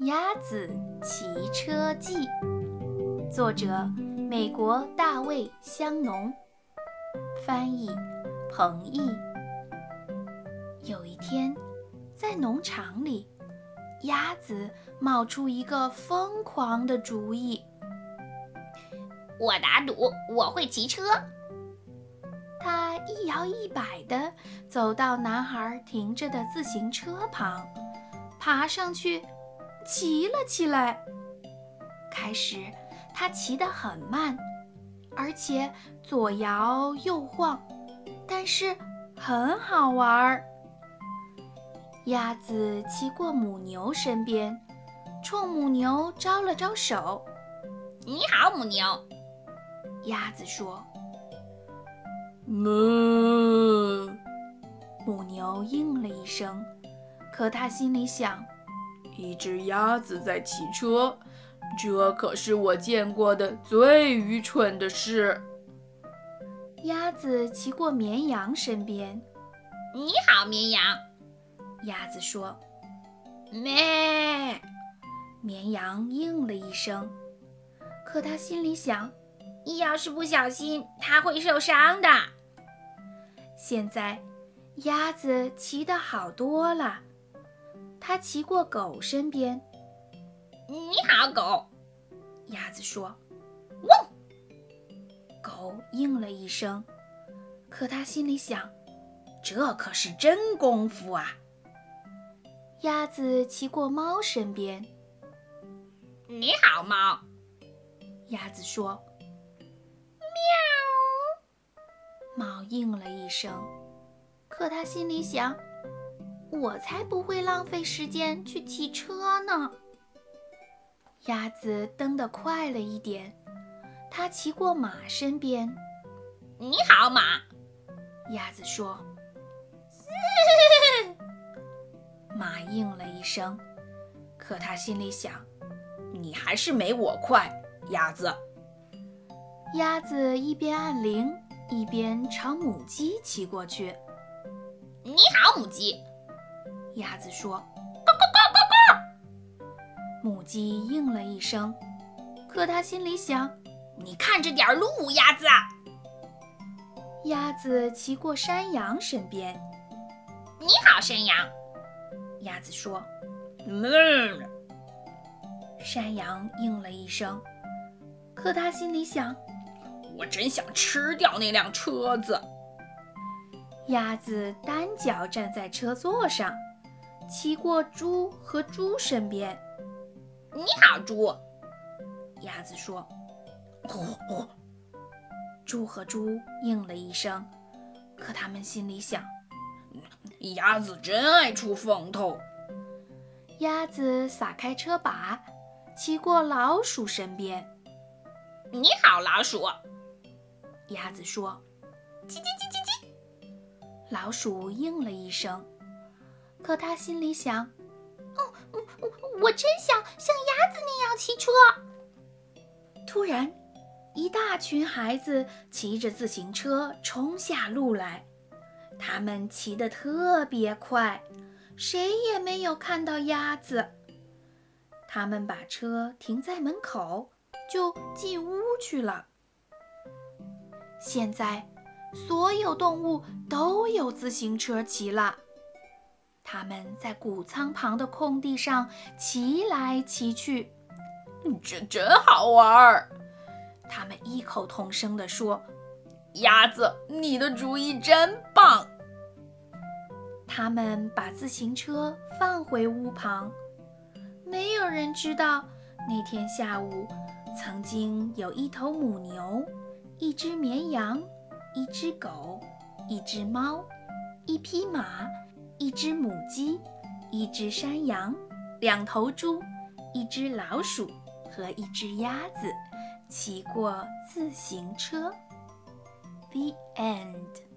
《鸭子骑车记》，作者美国大卫·香农，翻译彭毅。有一天，在农场里，鸭子冒出一个疯狂的主意：“我打赌我会骑车。”它一摇一摆地走到男孩停着的自行车旁，爬上去。骑了起来。开始，它骑得很慢，而且左摇右晃，但是很好玩儿。鸭子骑过母牛身边，冲母牛招了招手：“你好，母牛。”鸭子说：“哞。”母牛应了一声，可它心里想。一只鸭子在骑车，这可是我见过的最愚蠢的事。鸭子骑过绵羊身边，你好，绵羊。鸭子说：“咩。”绵羊应了一声，可他心里想：要是不小心，它会受伤的。现在，鸭子骑得好多了。他骑过狗身边，你好，狗。鸭子说：“汪。”狗应了一声，可他心里想：“这可是真功夫啊！”鸭子骑过猫身边，你好，猫。鸭子说：“喵。”猫应了一声，可他心里想。我才不会浪费时间去骑车呢。鸭子蹬得快了一点，它骑过马身边。你好，马。鸭子说。马应了一声，可它心里想：你还是没我快，鸭子。鸭子一边按铃，一边朝母鸡骑过去。你好，母鸡。鸭子说：“咕咕咕咕咕。”母鸡应了一声，可它心里想：“你看着点路，鸭子。”鸭子骑过山羊身边。“你好，山羊。”鸭子说。“嗯。”山羊应了一声，可它心里想：“我真想吃掉那辆车子。”鸭子单脚站在车座上。骑过猪和猪身边，你好，猪。鸭子说：“哦哦。”猪和猪应了一声，可他们心里想：“鸭子真爱出风头。”鸭子撒开车把，骑过老鼠身边。你好，老鼠。鸭子说：“叽叽叽叽叽。”老鼠应了一声。可他心里想：“哦，我我我真想像鸭子那样骑车。”突然，一大群孩子骑着自行车冲下路来，他们骑得特别快，谁也没有看到鸭子。他们把车停在门口，就进屋去了。现在，所有动物都有自行车骑了。他们在谷仓旁的空地上骑来骑去，这真好玩儿。他们异口同声地说：“鸭子，你的主意真棒。”他们把自行车放回屋旁。没有人知道，那天下午曾经有一头母牛、一只绵羊、一只狗、一只猫、一匹马。只母鸡，一只山羊，两头猪，一只老鼠和一只鸭子骑过自行车。The end.